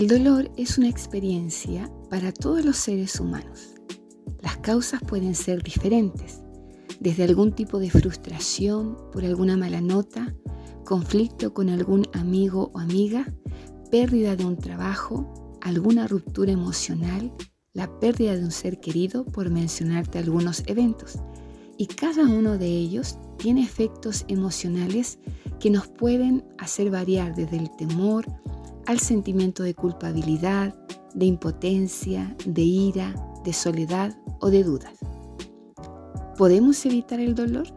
El dolor es una experiencia para todos los seres humanos. Las causas pueden ser diferentes, desde algún tipo de frustración por alguna mala nota, conflicto con algún amigo o amiga, pérdida de un trabajo, alguna ruptura emocional, la pérdida de un ser querido, por mencionarte algunos eventos. Y cada uno de ellos tiene efectos emocionales que nos pueden hacer variar desde el temor, al sentimiento de culpabilidad, de impotencia, de ira, de soledad o de dudas. ¿Podemos evitar el dolor?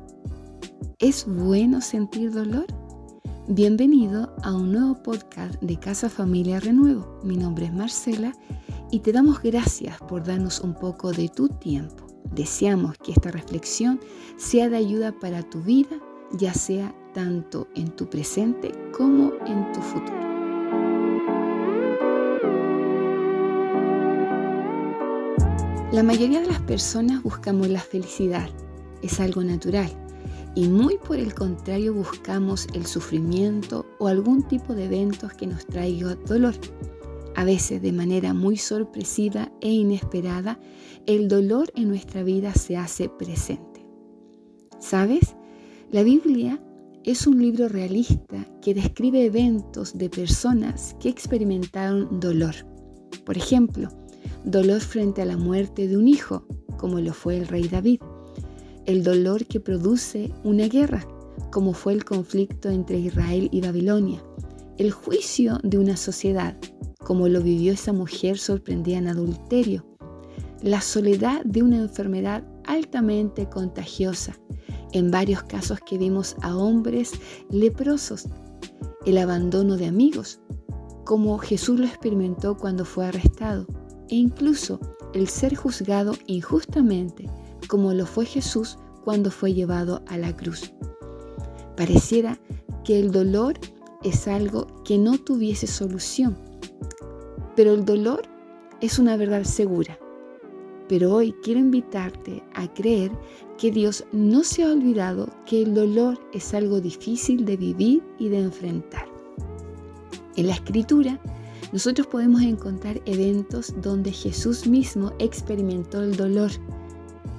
¿Es bueno sentir dolor? Bienvenido a un nuevo podcast de Casa Familia Renuevo. Mi nombre es Marcela y te damos gracias por darnos un poco de tu tiempo. Deseamos que esta reflexión sea de ayuda para tu vida, ya sea tanto en tu presente como en tu futuro. La mayoría de las personas buscamos la felicidad, es algo natural, y muy por el contrario buscamos el sufrimiento o algún tipo de eventos que nos traiga dolor. A veces de manera muy sorpresiva e inesperada, el dolor en nuestra vida se hace presente. ¿Sabes? La Biblia es un libro realista que describe eventos de personas que experimentaron dolor. Por ejemplo, dolor frente a la muerte de un hijo, como lo fue el rey David, el dolor que produce una guerra, como fue el conflicto entre Israel y Babilonia, el juicio de una sociedad, como lo vivió esa mujer sorprendida en adulterio, la soledad de una enfermedad altamente contagiosa, en varios casos que vimos a hombres leprosos, el abandono de amigos, como Jesús lo experimentó cuando fue arrestado, e incluso el ser juzgado injustamente, como lo fue Jesús cuando fue llevado a la cruz. Pareciera que el dolor es algo que no tuviese solución, pero el dolor es una verdad segura. Pero hoy quiero invitarte a creer que Dios no se ha olvidado que el dolor es algo difícil de vivir y de enfrentar. En la escritura nosotros podemos encontrar eventos donde Jesús mismo experimentó el dolor.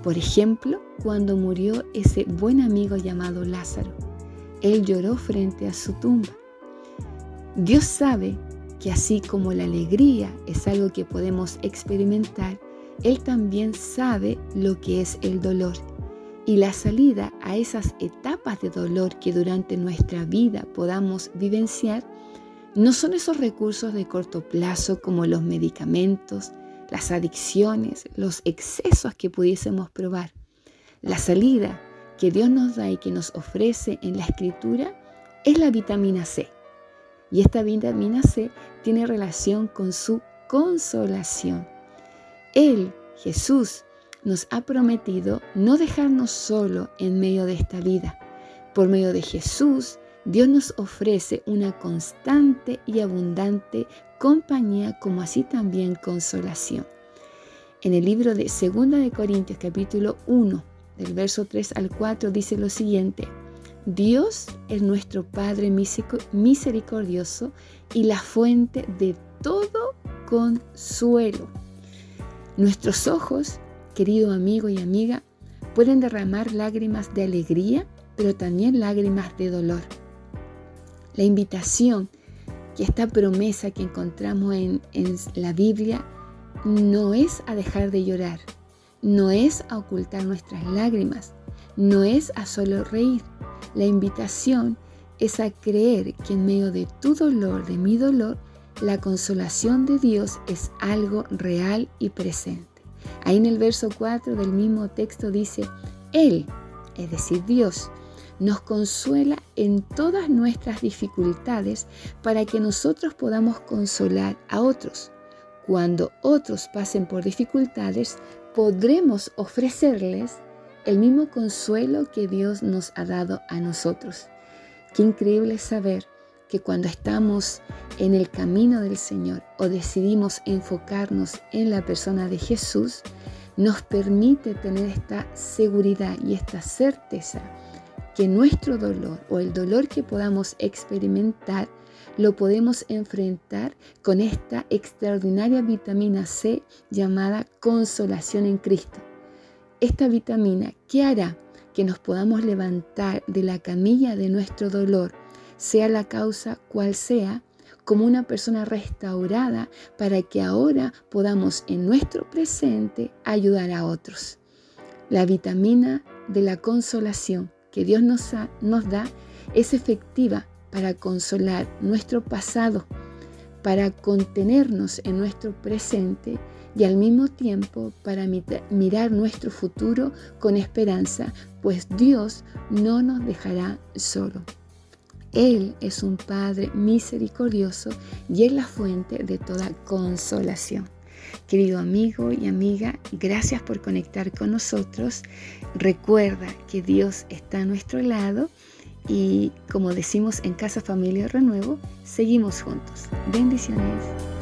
Por ejemplo, cuando murió ese buen amigo llamado Lázaro. Él lloró frente a su tumba. Dios sabe que así como la alegría es algo que podemos experimentar, Él también sabe lo que es el dolor. Y la salida a esas etapas de dolor que durante nuestra vida podamos vivenciar no son esos recursos de corto plazo como los medicamentos, las adicciones, los excesos que pudiésemos probar. La salida que Dios nos da y que nos ofrece en la escritura es la vitamina C. Y esta vitamina C tiene relación con su consolación. Él, Jesús, nos ha prometido no dejarnos solo en medio de esta vida. Por medio de Jesús, Dios nos ofrece una constante y abundante compañía como así también consolación. En el libro de 2 de Corintios capítulo 1 del verso 3 al 4 dice lo siguiente: Dios es nuestro Padre misericordioso y la fuente de todo consuelo. Nuestros ojos, querido amigo y amiga, pueden derramar lágrimas de alegría, pero también lágrimas de dolor la invitación que esta promesa que encontramos en, la Biblia no es a dejar de llorar, no es a ocultar nuestras lágrimas, no es a solo reír. La invitación es a creer que en medio de tu dolor, de mi dolor, la consolación de Dios es algo real y presente. Ahí en el verso 4 del mismo texto dice, Él, es decir, Dios, nos consuela en todas nuestras dificultades para que nosotros podamos consolar a otros. Cuando otros pasen por dificultades, podremos ofrecerles el mismo consuelo que Dios nos ha dado a nosotros. Qué increíble saber que cuando estamos en el camino del Señor o decidimos enfocarnos en la persona de Jesús, nos permite tener esta seguridad y esta certeza que nuestro dolor o el dolor que podamos experimentar lo podemos enfrentar con esta extraordinaria vitamina C llamada consolación en Cristo. Esta vitamina, ¿qué hará? Que nos podamos levantar de la camilla de nuestro dolor, sea la causa cual sea, como una persona restaurada para que ahora podamos en nuestro presente ayudar a otros. La vitamina de la consolación que Dios nos, da es efectiva para consolar nuestro pasado, para contenernos en nuestro presente y al mismo tiempo para mirar nuestro futuro con esperanza, pues Dios no nos dejará solo. Él es un Padre misericordioso y es la fuente de toda consolación. Querido amigo y amiga, gracias por conectar con nosotros. Recuerda que Dios está a nuestro lado y como decimos en Casa Familia Renuevo, seguimos juntos. Bendiciones.